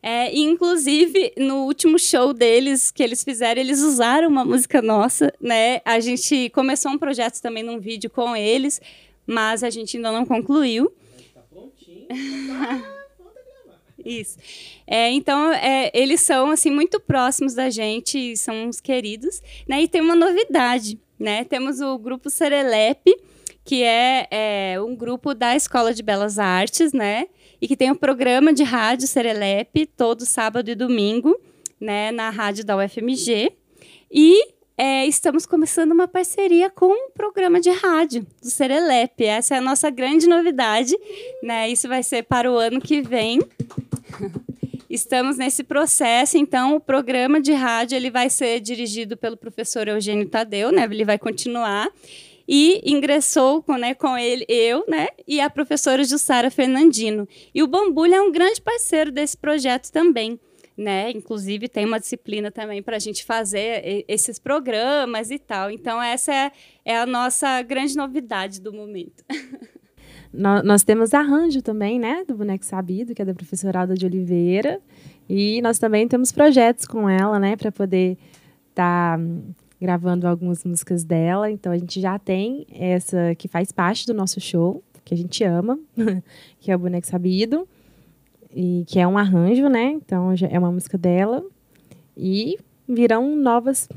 É, e, inclusive, no último show deles, que eles fizeram, eles usaram uma música nossa, né? A gente começou um projeto também num vídeo com eles, mas a gente ainda não concluiu.
Está prontinho. Tá
Isso. É, então, é, eles são, assim, muito próximos da gente, são uns queridos. Né? E tem uma novidade, né? Temos o grupo Serelepe, que é, é, um grupo da Escola de Belas Artes, né? E que tem um programa de rádio Serelepe todo sábado e domingo, né? Na rádio da UFMG. E é, estamos começando uma parceria com um programa de rádio do Serelepe. Essa é a nossa grande novidade, né? Isso vai ser para o ano que vem. Estamos nesse processo, então o programa de rádio ele vai ser dirigido pelo professor Eugênio Tadeu, né? Ele vai continuar e ingressou com, né, com ele, eu, né, e a professora Jussara Fernandino. E o Bambulha é um grande parceiro desse projeto também. Né? Inclusive tem uma disciplina também para a gente fazer esses programas e tal. Então essa é, é a nossa grande novidade do momento.
Nós, temos arranjo também, né, do Boneco Sabido, que é da professora Alda de Oliveira. E nós também temos projetos com ela, né, para poder estar tá gravando algumas músicas dela. Então a gente já tem essa que faz parte do nosso show, que a gente ama, que é o Boneco Sabido, e que é um arranjo, né? Então é uma música dela. E virão novas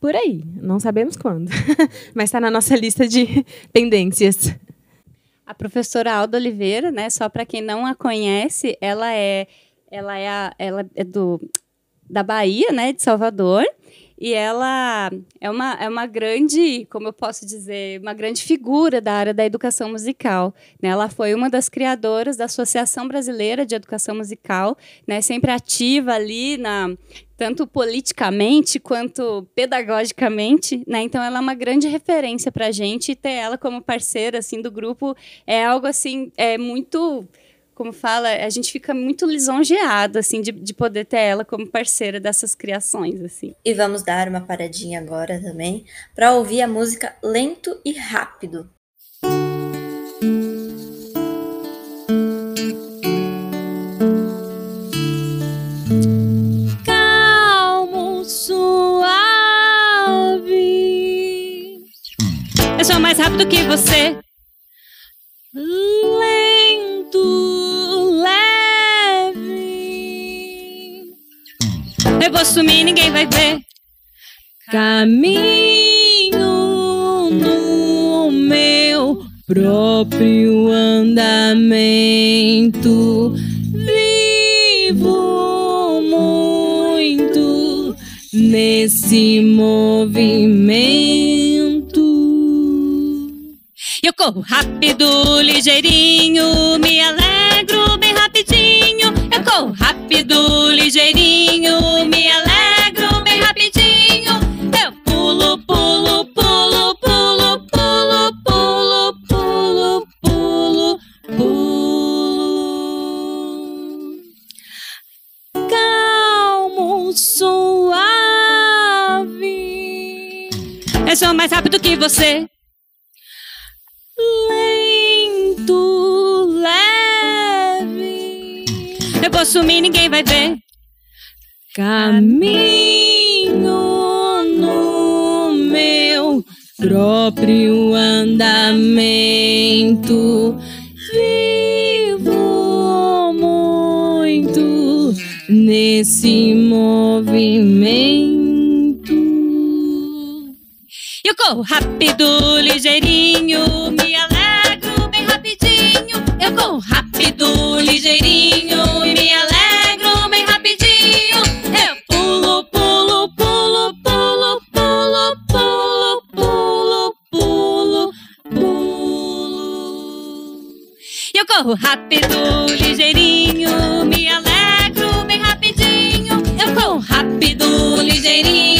por aí. Não sabemos quando. Mas está na nossa lista de pendências.
A professora Alda Oliveira, né, só para quem não a conhece, ela é ela é, a, ela é do da Bahia, né, de Salvador. E ela é uma, é uma grande, como eu posso dizer, uma grande figura da área da educação musical. Né? Ela foi uma das criadoras da Associação Brasileira de Educação Musical, né? sempre ativa ali na tanto politicamente quanto pedagogicamente, né? Então ela é uma grande referência para a gente e ter ela como parceira assim do grupo é algo assim é muito como fala, a gente fica muito lisonjeado, assim, de, de poder ter ela como parceira dessas criações, assim.
E vamos dar uma paradinha agora também para ouvir a música Lento e Rápido.
Mais rápido que você.
Lento, leve.
Eu vou sumir, ninguém vai ver.
Caminho no meu próprio andamento. Vivo muito nesse movimento.
Corro rápido, ligeirinho, me alegro bem rapidinho. Eu corro rápido, ligeirinho, me alegro bem rapidinho. Eu pulo, pulo, pulo, pulo, pulo, pulo, pulo, pulo, pulo.
Calmo, suave.
Eu sou mais rápido que você.
Lento, leve.
Eu vou sumir, ninguém vai ver.
Caminho no meu próprio andamento. Vivo muito nesse movimento.
Corro rápido, ligeirinho, me alegro bem rapidinho. Eu corro rápido, ligeirinho, me alegro bem rapidinho. Eu pulo, pulo, pulo, pulo, pulo, pulo, pulo, pulo, pulo. Eu corro rápido, ligeirinho, me alegro bem rapidinho. Eu corro rápido, ligeirinho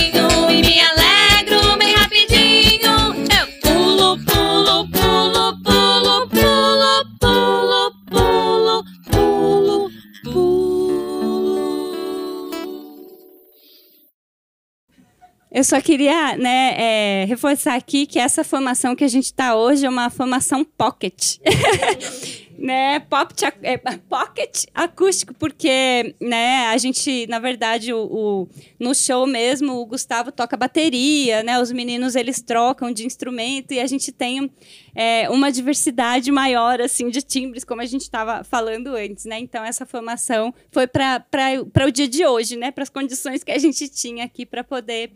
Eu só queria né, é, reforçar aqui que essa formação que a gente está hoje é uma formação pocket. né, pocket, é, pocket acústico, porque né, a gente, na verdade, o, o- no show mesmo, o Gustavo toca bateria, né, os meninos eles trocam de instrumento e a gente tem é, uma diversidade maior assim de timbres, como a gente estava falando antes. Né? Então, essa formação foi para o dia de hoje, né, para as condições que a gente tinha aqui para poder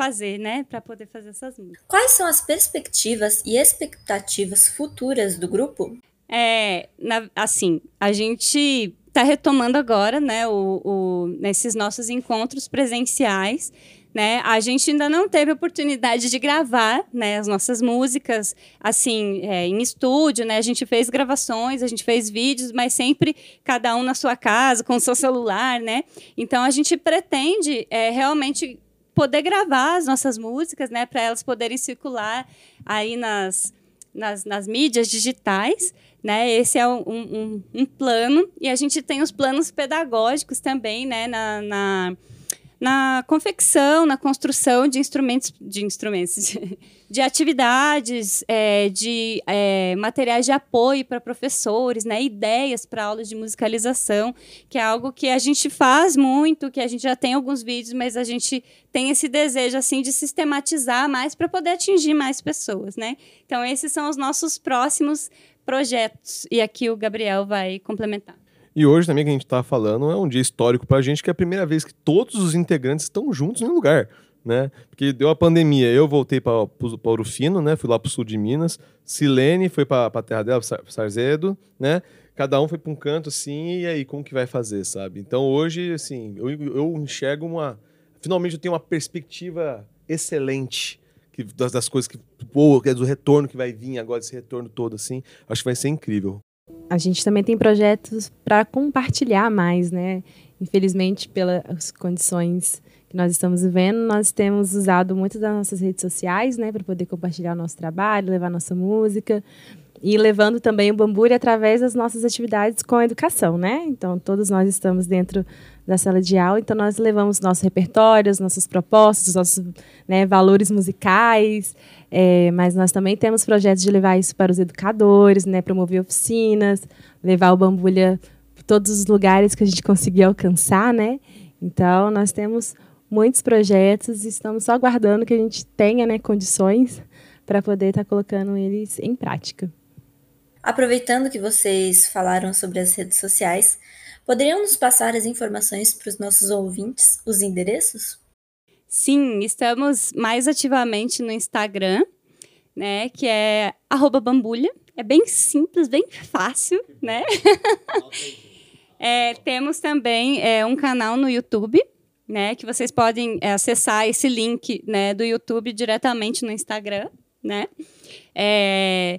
fazer, né, para poder fazer essas músicas.
Quais são as perspectivas e expectativas futuras do grupo?
É, na- assim, a gente está retomando agora, né, o, o- nesses nossos encontros presenciais, né? A gente ainda não teve oportunidade de gravar, né, as nossas músicas, assim, é, em estúdio, né? A gente fez gravações, a gente fez vídeos, mas sempre cada um na sua casa, com o seu celular, né? Então a gente pretende é, realmente poder gravar as nossas músicas, né, para elas poderem circular aí nas, nas, nas mídias digitais, né? Esse é um, um, um plano e a gente tem os planos pedagógicos também, né, na, na, na confecção, na construção de instrumentos, de instrumentos, de, de atividades, é, de é, materiais de apoio para professores, né, ideias para aulas de musicalização, que é algo que a gente faz muito, que a gente já tem alguns vídeos, mas a gente tem esse desejo assim de sistematizar mais para poder atingir mais pessoas, né? Então esses são os nossos próximos projetos e aqui o Gabriel vai complementar.
E hoje também que a gente tá falando é um dia histórico pra gente, que é a primeira vez que todos os integrantes estão juntos em um lugar. né? Porque deu a pandemia, eu voltei para Ouro Fino, né? Fui lá para o sul de Minas. Silene foi para a terra dela, Sar- Sarzedo, né? Cada um foi para um canto, assim, e aí, como que vai fazer, sabe? Então, hoje, assim, eu, eu enxergo uma... Finalmente, eu tenho uma perspectiva excelente das, das coisas que... Pô, é do retorno que vai vir agora, esse retorno todo, assim. Acho que vai ser incrível.
A gente também tem projetos para compartilhar mais, né? Infelizmente, pelas condições que nós estamos vivendo, nós temos usado muito das nossas redes sociais, né, para poder compartilhar o nosso trabalho, levar nossa música e levando também o Bamburi através das nossas atividades com a educação, né? Então, todos nós estamos dentro da sala de aula, então nós levamos nosso repertório, as nossas propostas, os nossos né, valores musicais, é, mas nós também temos projetos de levar isso para os educadores, né, promover oficinas, levar o Bambulha para todos os lugares que a gente conseguir alcançar, né? Então, nós temos muitos projetos e estamos só aguardando que a gente tenha né, condições para poder estar colocando eles em prática.
Aproveitando que vocês falaram sobre as redes sociais, poderiam nos passar as informações para os nossos ouvintes, os endereços?
Sim, estamos mais ativamente no Instagram, né? Que é bambulha. É bem simples, bem fácil, né? É, temos também é, um canal no YouTube, né? Que vocês podem é, acessar esse link né, do YouTube diretamente no Instagram, né? É,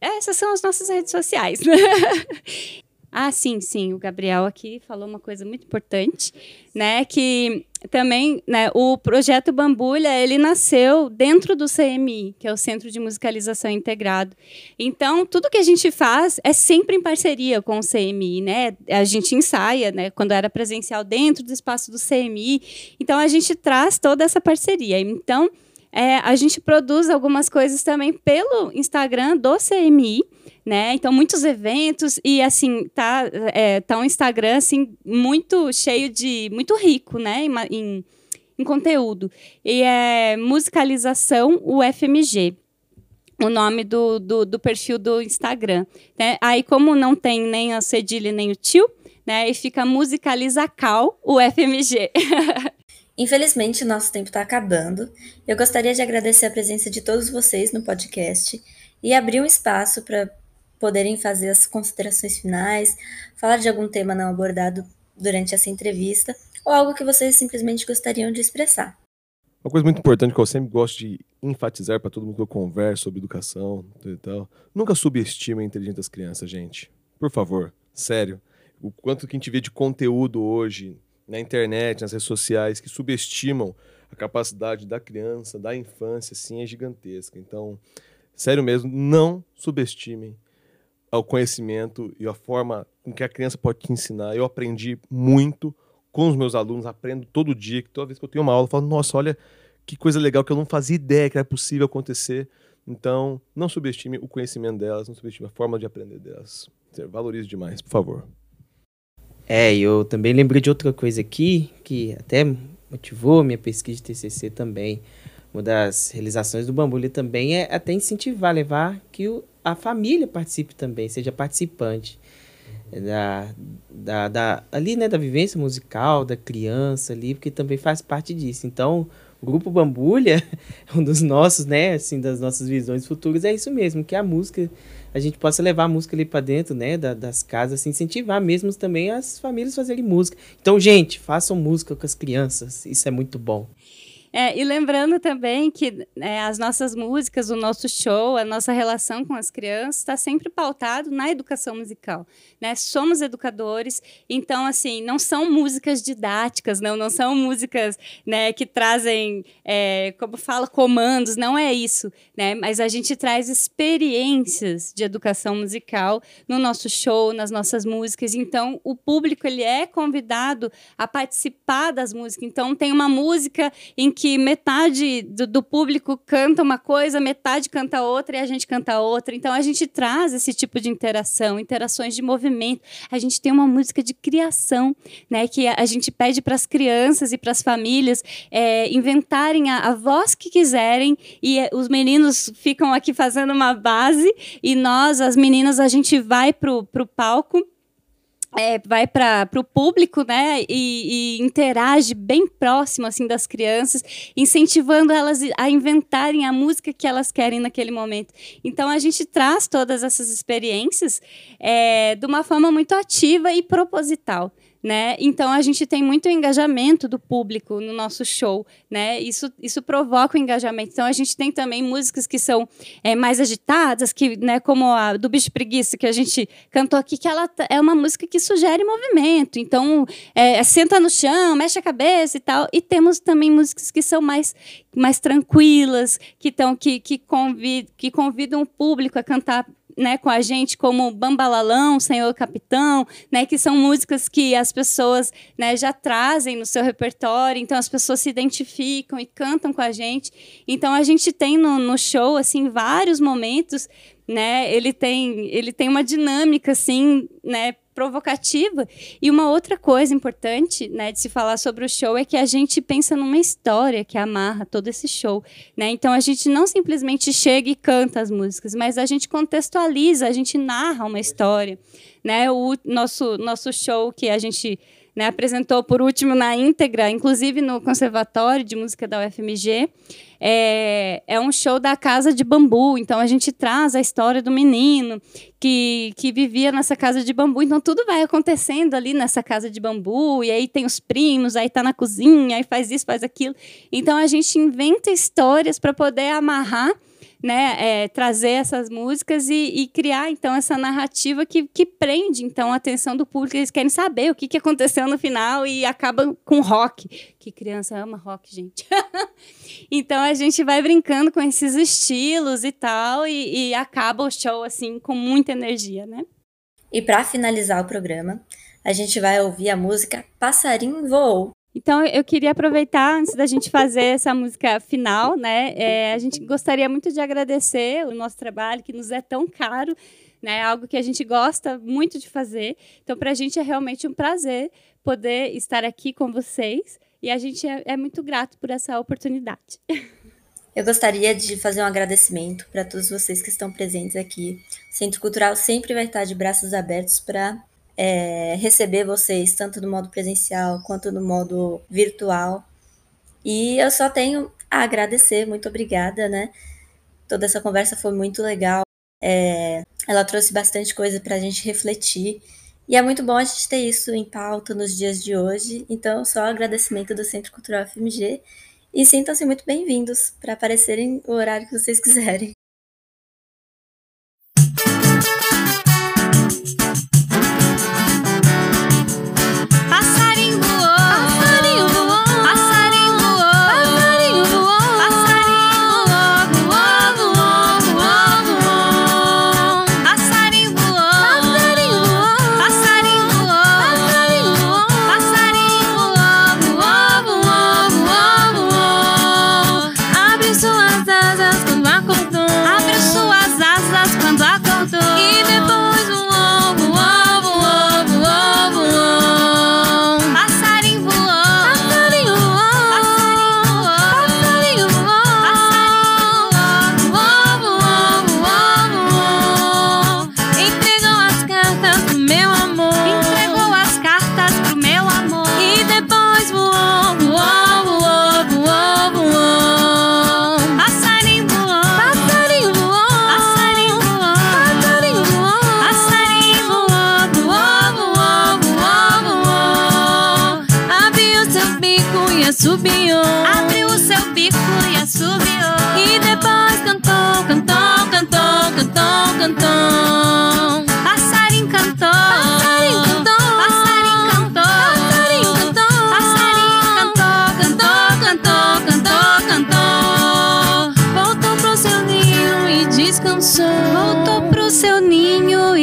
essas são as nossas redes sociais. ah, sim, sim. O Gabriel aqui falou uma coisa muito importante, né? Que também, né, o projeto Bambulha, ele nasceu dentro do CMI, que é o Centro de Musicalização Integrado. Então, tudo que a gente faz é sempre em parceria com o CMI, né? A gente ensaia, né, quando era presencial dentro do espaço do CMI. Então, a gente traz toda essa parceria. Então, é, a gente produz algumas coisas também pelo Instagram do CMI, né? Então muitos eventos e assim tá é, tá um Instagram assim muito cheio de muito rico, né? Em, em, em conteúdo e é musicalização UFMG o nome do, do, do, perfil do Instagram. Né? Aí, como não tem nem a cedilha nem o tio, né? E fica musicalizacal o FMG.
Infelizmente, nosso tempo está acabando. Eu gostaria de agradecer a presença de todos vocês no podcast e abrir um espaço para poderem fazer as considerações finais, falar de algum tema não abordado durante essa entrevista ou algo que vocês simplesmente gostariam de expressar.
Uma coisa muito importante que eu sempre gosto de enfatizar para todo mundo que eu converso sobre educação e tal, nunca subestime a inteligência das crianças, gente. Por favor, sério. O quanto que a gente vê de conteúdo hoje na internet, nas redes sociais, que subestimam a capacidade da criança, da infância, assim, é gigantesca. Então, sério mesmo, não subestimem o conhecimento e a forma com que a criança pode te ensinar. Eu aprendi muito com os meus alunos, aprendo todo dia, que toda vez que eu tenho uma aula, eu falo, nossa, olha que coisa legal que eu não fazia ideia que era possível acontecer. Então, não subestime o conhecimento delas, não subestime a forma de aprender delas. Valorize demais, por favor.
É, eu também lembrei de outra coisa aqui, que até motivou minha pesquisa de TCC também. Uma das realizações do Bambulha também é até incentivar, levar que o, a família participe também, seja participante da, da, da, ali, né, da vivência musical da criança ali, porque também faz parte disso. Então, o grupo Bambulha, um dos nossos, né, assim, das nossas visões futuras é isso mesmo, que a música a gente possa levar a música ali para dentro, né, da, das casas, assim, incentivar mesmo também as famílias a fazerem música. Então, gente, façam música com as crianças, isso é muito bom.
É, e lembrando também que é, as nossas músicas, o nosso show, a nossa relação com as crianças está sempre pautado na educação musical. Né? Somos educadores, então, assim, não são músicas didáticas, não, não são músicas né, que trazem, é, como fala, comandos, não é isso. Né? Mas a gente traz experiências de educação musical no nosso show, nas nossas músicas. Então, o público ele é convidado a participar das músicas. Então, tem uma música em que metade do, do, público canta uma coisa, metade canta outra e a gente canta outra. Então a gente traz esse tipo de interação, interações de movimento. A gente tem uma música de criação, né? Que a, a gente pede para as crianças e para as famílias é, inventarem a, a, voz que quiserem e é, os meninos ficam aqui fazendo uma base e nós, as meninas, a gente vai pro, pro palco é, vai para o público, né, e, e, interage bem próximo, assim, das crianças, incentivando elas a inventarem a música que elas querem naquele momento. Então, a gente traz todas essas experiências é, de uma forma muito ativa e proposital né? Então a gente tem muito engajamento do público no nosso show, né? Isso, isso provoca o engajamento. Então a gente tem também músicas que são é, mais agitadas, que, né, como a do Bicho Preguiça que a gente cantou aqui, que ela é uma música que sugere movimento. Então é, é, senta no chão, mexe a cabeça e tal. E temos também músicas que são mais mais tranquilas, que que, que, convid, que convidam o público a cantar né, com a gente como Bambalalão, Senhor Capitão, né, que são músicas que as pessoas né, já trazem no seu repertório, então as pessoas se identificam e cantam com a gente. Então a gente tem no, no show assim vários momentos, né? Ele tem ele tem uma dinâmica assim, né? Provocativa. E uma outra coisa importante, né, de se falar sobre o show é que a gente pensa numa história que amarra todo esse show, né? Então a gente não simplesmente chega e canta as músicas, mas a gente contextualiza, a gente narra uma história, né? O nosso nosso show que a gente né, apresentou por último na íntegra, inclusive no Conservatório de Música da UFMG. É, é um show da Casa de Bambu, então a gente traz a história do menino que, que vivia nessa casa de bambu. Então tudo vai acontecendo ali nessa casa de bambu, e aí tem os primos, aí tá na cozinha, aí faz isso, faz aquilo. Então a gente inventa histórias para poder amarrar né, é, trazer essas músicas e, e, criar então essa narrativa que, que prende então a atenção do público. Eles querem saber o que, que aconteceu no final e acaba com rock. Que criança ama rock, gente. então a gente vai brincando com esses estilos e tal e, e acaba o show assim com muita energia, né?
E para finalizar o programa, a gente vai ouvir a música Passarinho Voou,
então, eu queria aproveitar, antes da gente fazer essa música final, né? É, a gente gostaria muito de agradecer o nosso trabalho, que nos é tão caro, né? Algo que a gente gosta muito de fazer. Então, para a gente é realmente um prazer poder estar aqui com vocês e a gente é, é muito grato por essa oportunidade.
Eu gostaria de fazer um agradecimento para todos vocês que estão presentes aqui. O Centro Cultural sempre vai estar de braços abertos para é, receber vocês, tanto no modo presencial quanto no modo virtual. E eu só tenho a agradecer, muito obrigada, né? Toda essa conversa foi muito legal. É, ela trouxe bastante coisa para a gente refletir. E é muito bom a gente ter isso em pauta nos dias de hoje. Então, só agradecimento do Centro Cultural FMG. E sintam-se muito bem-vindos para aparecerem o horário que vocês quiserem.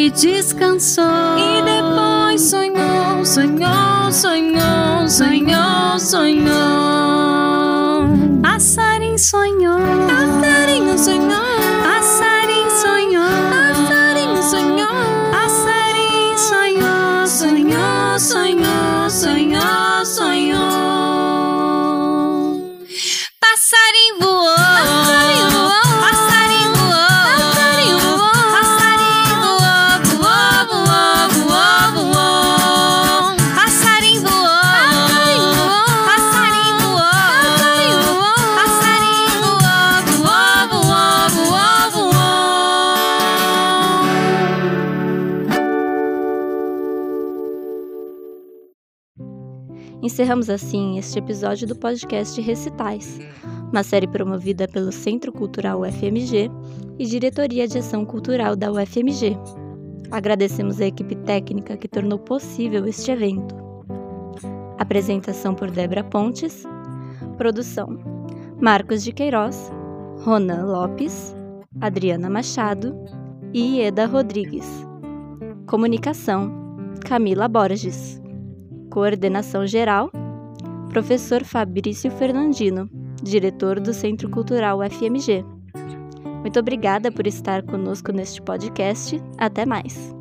Descansou. E depois sonhou, sonhou, sonhou, sonhou, sonhou.
Passarinho sonhou.
Passarinho sonhou.
Encerramos assim este episódio do podcast Recitais, uma série promovida pelo Centro Cultural UFMG e Diretoria de Ação Cultural da UFMG. Agradecemos a equipe técnica que tornou possível este evento. Apresentação por Débora Pontes. Produção: Marcos de Queiroz, Ronan Lopes, Adriana Machado e Ieda Rodrigues. Comunicação: Camila Borges. Coordenação geral: Professor Fabrício Fernandino, diretor do Centro Cultural UFMG. Muito obrigada por estar conosco neste podcast. Até mais!